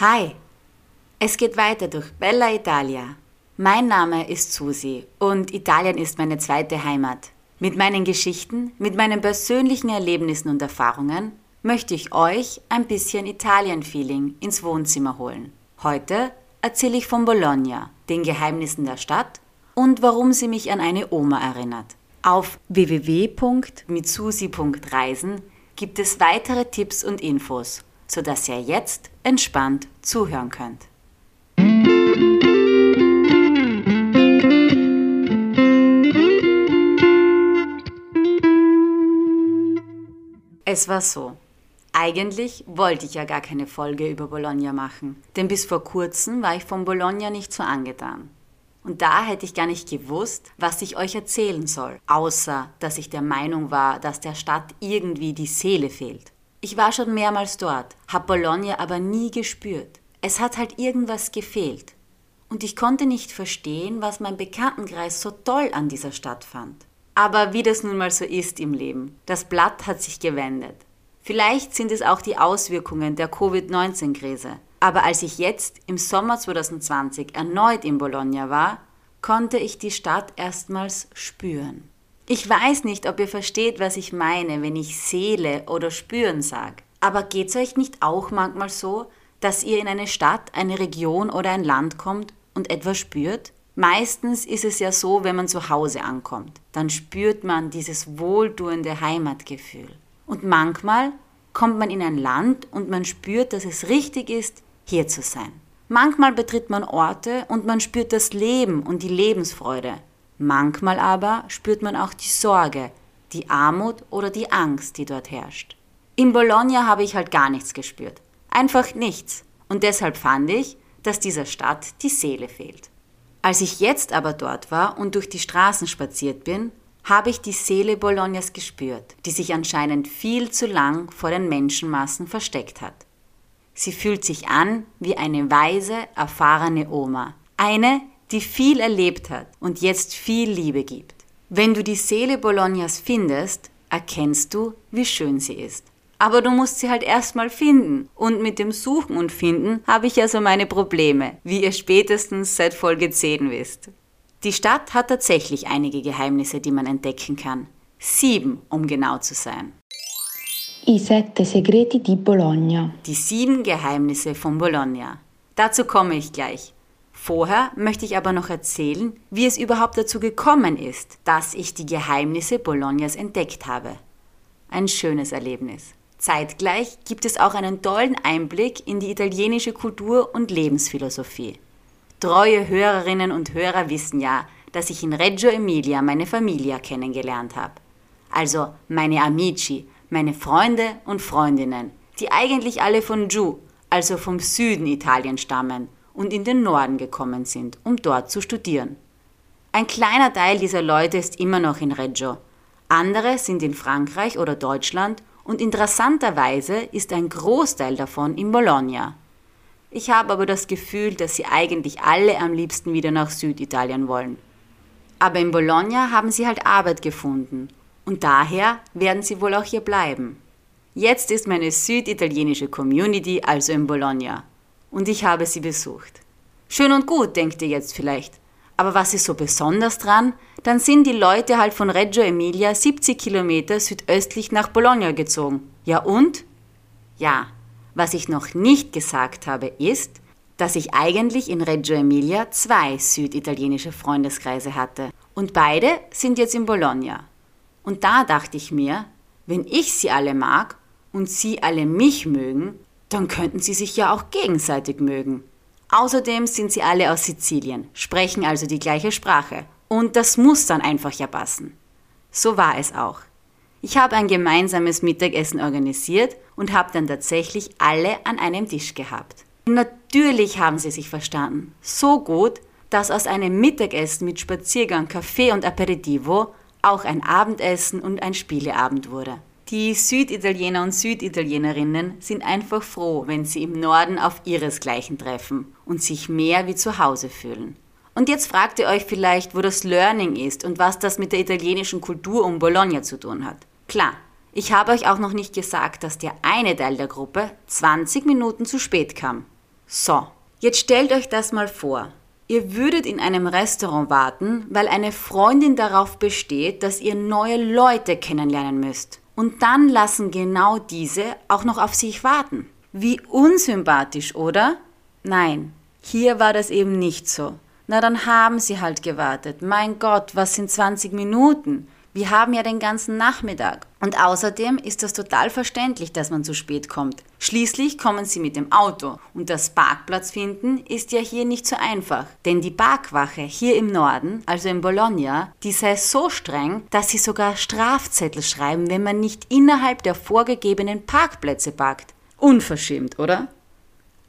Hi, es geht weiter durch Bella Italia. Mein Name ist Susi und Italien ist meine zweite Heimat. Mit meinen Geschichten, mit meinen persönlichen Erlebnissen und Erfahrungen möchte ich euch ein bisschen Italien-Feeling ins Wohnzimmer holen. Heute erzähle ich von Bologna, den Geheimnissen der Stadt und warum sie mich an eine Oma erinnert. Auf www.mitsusi.reisen gibt es weitere Tipps und Infos, sodass ihr jetzt entspannt zuhören könnt. Es war so. Eigentlich wollte ich ja gar keine Folge über Bologna machen, denn bis vor kurzem war ich von Bologna nicht so angetan. Und da hätte ich gar nicht gewusst, was ich euch erzählen soll, außer dass ich der Meinung war, dass der Stadt irgendwie die Seele fehlt. Ich war schon mehrmals dort, hab Bologna aber nie gespürt. Es hat halt irgendwas gefehlt. Und ich konnte nicht verstehen, was mein Bekanntenkreis so toll an dieser Stadt fand. Aber wie das nun mal so ist im Leben, das Blatt hat sich gewendet. Vielleicht sind es auch die Auswirkungen der Covid-19-Krise. Aber als ich jetzt im Sommer 2020 erneut in Bologna war, konnte ich die Stadt erstmals spüren. Ich weiß nicht, ob ihr versteht, was ich meine, wenn ich Seele oder spüren sage. Aber geht's euch nicht auch manchmal so, dass ihr in eine Stadt, eine Region oder ein Land kommt und etwas spürt? Meistens ist es ja so, wenn man zu Hause ankommt, dann spürt man dieses wohltuende Heimatgefühl. Und manchmal kommt man in ein Land und man spürt, dass es richtig ist, hier zu sein. Manchmal betritt man Orte und man spürt das Leben und die Lebensfreude. Manchmal aber spürt man auch die Sorge, die Armut oder die Angst, die dort herrscht. In Bologna habe ich halt gar nichts gespürt. Einfach nichts. Und deshalb fand ich, dass dieser Stadt die Seele fehlt. Als ich jetzt aber dort war und durch die Straßen spaziert bin, habe ich die Seele Bolognas gespürt, die sich anscheinend viel zu lang vor den Menschenmassen versteckt hat. Sie fühlt sich an wie eine weise, erfahrene Oma, eine, die viel erlebt hat und jetzt viel Liebe gibt. Wenn du die Seele Bolognas findest, erkennst du, wie schön sie ist. Aber du musst sie halt erstmal finden. Und mit dem Suchen und Finden habe ich also meine Probleme, wie ihr spätestens seit Folge 10 wisst. Die Stadt hat tatsächlich einige Geheimnisse, die man entdecken kann. Sieben, um genau zu sein. I sette segreti di Bologna. Die sieben Geheimnisse von Bologna. Dazu komme ich gleich. Vorher möchte ich aber noch erzählen, wie es überhaupt dazu gekommen ist, dass ich die Geheimnisse Bolognas entdeckt habe. Ein schönes Erlebnis. Zeitgleich gibt es auch einen tollen Einblick in die italienische Kultur und Lebensphilosophie. Treue Hörerinnen und Hörer wissen ja, dass ich in Reggio Emilia meine Familie kennengelernt habe. Also meine Amici, meine Freunde und Freundinnen, die eigentlich alle von Giù, also vom Süden Italien stammen und in den Norden gekommen sind, um dort zu studieren. Ein kleiner Teil dieser Leute ist immer noch in Reggio. Andere sind in Frankreich oder Deutschland und interessanterweise ist ein Großteil davon in Bologna. Ich habe aber das Gefühl, dass sie eigentlich alle am liebsten wieder nach Süditalien wollen. Aber in Bologna haben sie halt Arbeit gefunden und daher werden sie wohl auch hier bleiben. Jetzt ist meine süditalienische Community also in Bologna und ich habe sie besucht. Schön und gut, denkt ihr jetzt vielleicht. Aber was ist so besonders dran? Dann sind die Leute halt von Reggio Emilia 70 Kilometer südöstlich nach Bologna gezogen. Ja und? Ja, was ich noch nicht gesagt habe ist, dass ich eigentlich in Reggio Emilia zwei süditalienische Freundeskreise hatte. Und beide sind jetzt in Bologna. Und da dachte ich mir, wenn ich sie alle mag und sie alle mich mögen, dann könnten sie sich ja auch gegenseitig mögen. Außerdem sind sie alle aus Sizilien, sprechen also die gleiche Sprache. Und das muss dann einfach ja passen. So war es auch. Ich habe ein gemeinsames Mittagessen organisiert und habe dann tatsächlich alle an einem Tisch gehabt. Natürlich haben sie sich verstanden. So gut, dass aus einem Mittagessen mit Spaziergang, Kaffee und Aperitivo auch ein Abendessen und ein Spieleabend wurde. Die Süditaliener und Süditalienerinnen sind einfach froh, wenn sie im Norden auf ihresgleichen treffen und sich mehr wie zu Hause fühlen. Und jetzt fragt ihr euch vielleicht, wo das Learning ist und was das mit der italienischen Kultur um Bologna zu tun hat. Klar, ich habe euch auch noch nicht gesagt, dass der eine Teil der Gruppe 20 Minuten zu spät kam. So, jetzt stellt euch das mal vor. Ihr würdet in einem Restaurant warten, weil eine Freundin darauf besteht, dass ihr neue Leute kennenlernen müsst. Und dann lassen genau diese auch noch auf sich warten. Wie unsympathisch, oder? Nein, hier war das eben nicht so. Na, dann haben sie halt gewartet. Mein Gott, was sind 20 Minuten? Wir haben ja den ganzen Nachmittag. Und außerdem ist das total verständlich, dass man zu spät kommt. Schließlich kommen sie mit dem Auto. Und das Parkplatz finden ist ja hier nicht so einfach. Denn die Parkwache hier im Norden, also in Bologna, die sei so streng, dass sie sogar Strafzettel schreiben, wenn man nicht innerhalb der vorgegebenen Parkplätze parkt. Unverschämt, oder?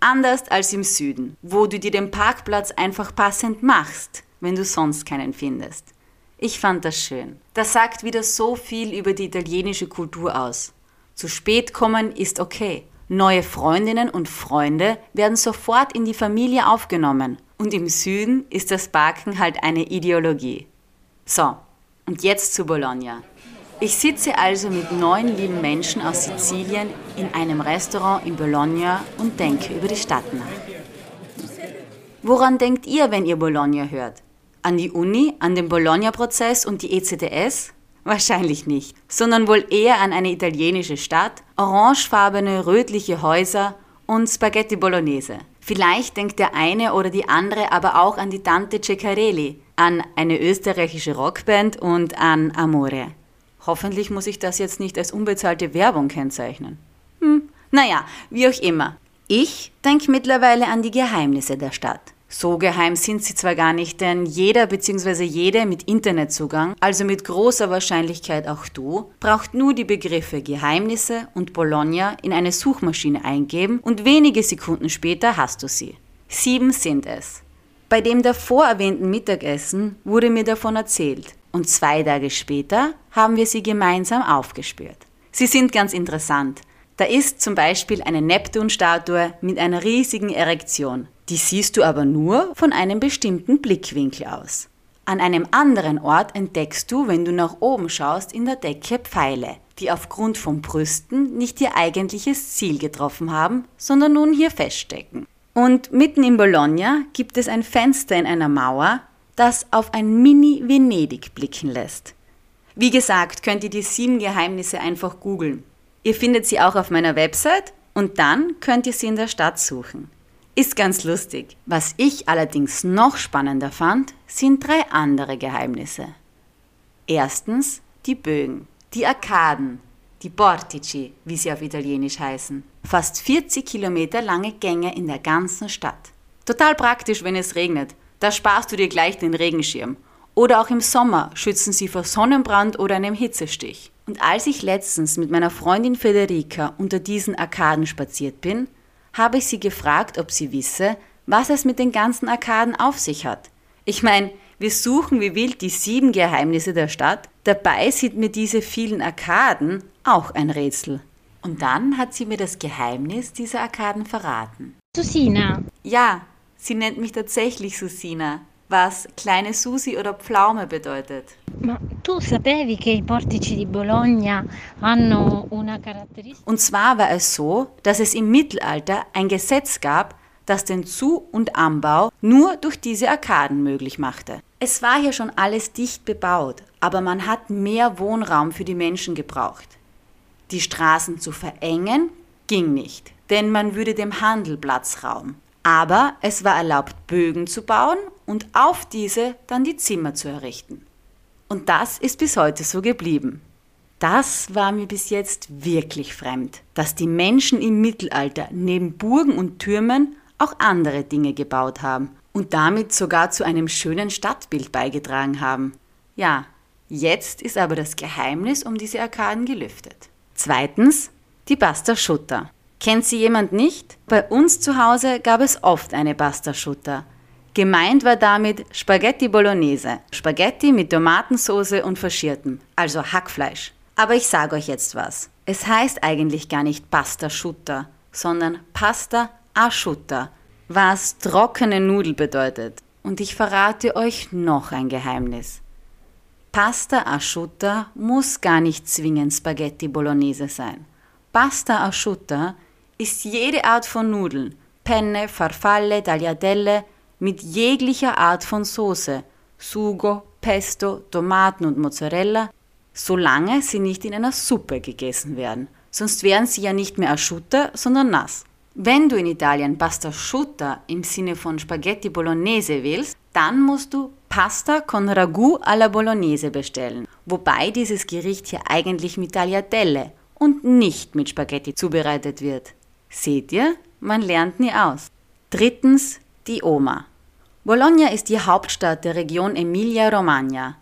Anders als im Süden, wo du dir den Parkplatz einfach passend machst, wenn du sonst keinen findest. Ich fand das schön. Das sagt wieder so viel über die italienische Kultur aus. Zu spät kommen ist okay. Neue Freundinnen und Freunde werden sofort in die Familie aufgenommen. Und im Süden ist das Backen halt eine Ideologie. So, und jetzt zu Bologna. Ich sitze also mit neun lieben Menschen aus Sizilien in einem Restaurant in Bologna und denke über die Stadt nach. Woran denkt ihr, wenn ihr Bologna hört? An die Uni, an den Bologna-Prozess und die ECTS? Wahrscheinlich nicht, sondern wohl eher an eine italienische Stadt, orangefarbene, rötliche Häuser und Spaghetti Bolognese. Vielleicht denkt der eine oder die andere aber auch an die Tante Ceccarelli, an eine österreichische Rockband und an Amore. Hoffentlich muss ich das jetzt nicht als unbezahlte Werbung kennzeichnen. Hm, naja, wie auch immer. Ich denke mittlerweile an die Geheimnisse der Stadt. So geheim sind sie zwar gar nicht, denn jeder bzw. jede mit Internetzugang, also mit großer Wahrscheinlichkeit auch du, braucht nur die Begriffe Geheimnisse und Bologna in eine Suchmaschine eingeben und wenige Sekunden später hast du sie. Sieben sind es. Bei dem davor erwähnten Mittagessen wurde mir davon erzählt und zwei Tage später haben wir sie gemeinsam aufgespürt. Sie sind ganz interessant. Da ist zum Beispiel eine Neptun-Statue mit einer riesigen Erektion. Die siehst du aber nur von einem bestimmten Blickwinkel aus. An einem anderen Ort entdeckst du, wenn du nach oben schaust, in der Decke Pfeile, die aufgrund von Brüsten nicht ihr eigentliches Ziel getroffen haben, sondern nun hier feststecken. Und mitten in Bologna gibt es ein Fenster in einer Mauer, das auf ein Mini-Venedig blicken lässt. Wie gesagt, könnt ihr die sieben Geheimnisse einfach googeln. Ihr findet sie auch auf meiner Website und dann könnt ihr sie in der Stadt suchen. Ist ganz lustig. Was ich allerdings noch spannender fand, sind drei andere Geheimnisse. Erstens die Bögen, die Arkaden, die Portici, wie sie auf Italienisch heißen. Fast 40 Kilometer lange Gänge in der ganzen Stadt. Total praktisch, wenn es regnet. Da sparst du dir gleich den Regenschirm. Oder auch im Sommer schützen sie vor Sonnenbrand oder einem Hitzestich. Und als ich letztens mit meiner Freundin Federica unter diesen Arkaden spaziert bin, habe ich sie gefragt, ob sie wisse, was es mit den ganzen Arkaden auf sich hat. Ich meine, wir suchen wie wild die sieben Geheimnisse der Stadt, dabei sind mir diese vielen Arkaden auch ein Rätsel. Und dann hat sie mir das Geheimnis dieser Arkaden verraten. Susina. Ja, sie nennt mich tatsächlich Susina, was kleine Susi oder Pflaume bedeutet. Ma tu sapevi che i portici di Bologna hanno una caratteristica? Und zwar war es so, dass es im Mittelalter ein Gesetz gab, das den Zu- und Anbau nur durch diese Arkaden möglich machte. Es war hier schon alles dicht bebaut, aber man hat mehr Wohnraum für die Menschen gebraucht. Die Straßen zu verengen ging nicht, denn man würde dem Handel Platz rauben. Aber es war erlaubt, Bögen zu bauen und auf diese dann die Zimmer zu errichten. Und das ist bis heute so geblieben. Das war mir bis jetzt wirklich fremd, dass die Menschen im Mittelalter neben Burgen und Türmen auch andere Dinge gebaut haben und damit sogar zu einem schönen Stadtbild beigetragen haben. Ja, jetzt ist aber das Geheimnis um diese Arkaden gelüftet. Zweitens, die Basta Schutter. Kennt sie jemand nicht? Bei uns zu Hause gab es oft eine Basta Schutter. Gemeint war damit Spaghetti Bolognese, Spaghetti mit Tomatensauce und Faschiertem, also Hackfleisch. Aber ich sage euch jetzt was. Es heißt eigentlich gar nicht Pasta Schutter, sondern Pasta Asciutta, was trockene Nudel bedeutet. Und ich verrate euch noch ein Geheimnis. Pasta Asciutta muss gar nicht zwingend Spaghetti Bolognese sein. Pasta Asciutta ist jede Art von Nudeln, Penne, Farfalle, Tagliatelle mit jeglicher Art von Soße, Sugo, Pesto, Tomaten und Mozzarella, solange sie nicht in einer Suppe gegessen werden. Sonst wären sie ja nicht mehr asciutta, sondern nass. Wenn du in Italien Pasta asciutta im Sinne von Spaghetti Bolognese willst, dann musst du Pasta con Ragu alla Bolognese bestellen, wobei dieses Gericht hier eigentlich mit Tagliatelle und nicht mit Spaghetti zubereitet wird. Seht ihr, man lernt nie aus. Drittens die Oma. Bologna ist die Hauptstadt der Region Emilia-Romagna.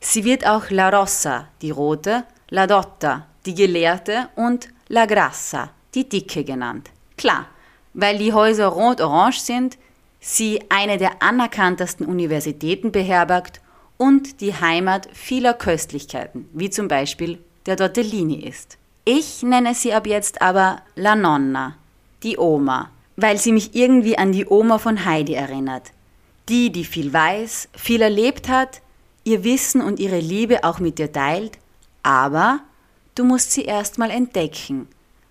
Sie wird auch La Rossa, die rote, La Dotta, die gelehrte und La Grassa, die dicke genannt. Klar, weil die Häuser rot-orange sind, sie eine der anerkanntesten Universitäten beherbergt und die Heimat vieler Köstlichkeiten, wie zum Beispiel der Tortellini ist. Ich nenne sie ab jetzt aber La Nonna, die Oma, weil sie mich irgendwie an die Oma von Heidi erinnert. Die, die viel weiß, viel erlebt hat, ihr Wissen und ihre Liebe auch mit dir teilt, aber du musst sie erstmal entdecken,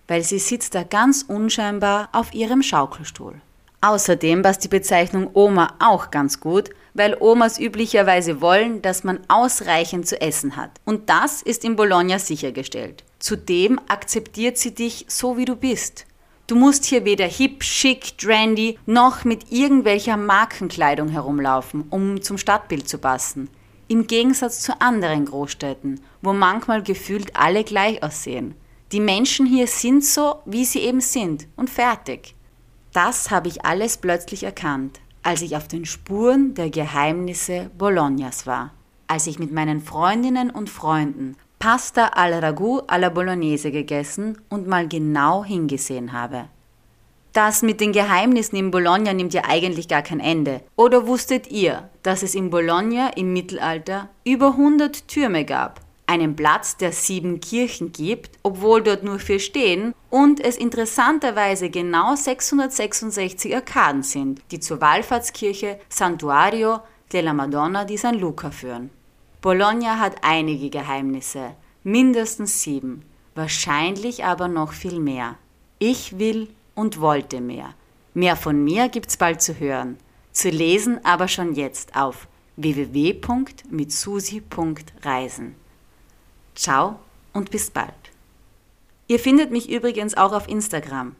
weil sie sitzt da ganz unscheinbar auf ihrem Schaukelstuhl. Außerdem passt die Bezeichnung Oma auch ganz gut, weil Omas üblicherweise wollen, dass man ausreichend zu essen hat. Und das ist in Bologna sichergestellt. Zudem akzeptiert sie dich so, wie du bist. Du musst hier weder hip, schick, trendy noch mit irgendwelcher Markenkleidung herumlaufen, um zum Stadtbild zu passen. Im Gegensatz zu anderen Großstädten, wo manchmal gefühlt alle gleich aussehen. Die Menschen hier sind so, wie sie eben sind und fertig. Das habe ich alles plötzlich erkannt, als ich auf den Spuren der Geheimnisse Bolognas war, als ich mit meinen Freundinnen und Freunden Pasta al Ragu alla Bolognese gegessen und mal genau hingesehen habe. Das mit den Geheimnissen in Bologna nimmt ja eigentlich gar kein Ende. Oder wusstet ihr, dass es in Bologna im Mittelalter über 100 Türme gab? Einen Platz, der sieben Kirchen gibt, obwohl dort nur vier stehen, und es interessanterweise genau 666 Arkaden sind, die zur Wallfahrtskirche Santuario della Madonna di San Luca führen. Bologna hat einige Geheimnisse, mindestens sieben, wahrscheinlich aber noch viel mehr. Ich will und wollte mehr. Mehr von mir gibt's bald zu hören, zu lesen aber schon jetzt auf www.mitsusi.reisen. Ciao und bis bald. Ihr findet mich übrigens auch auf Instagram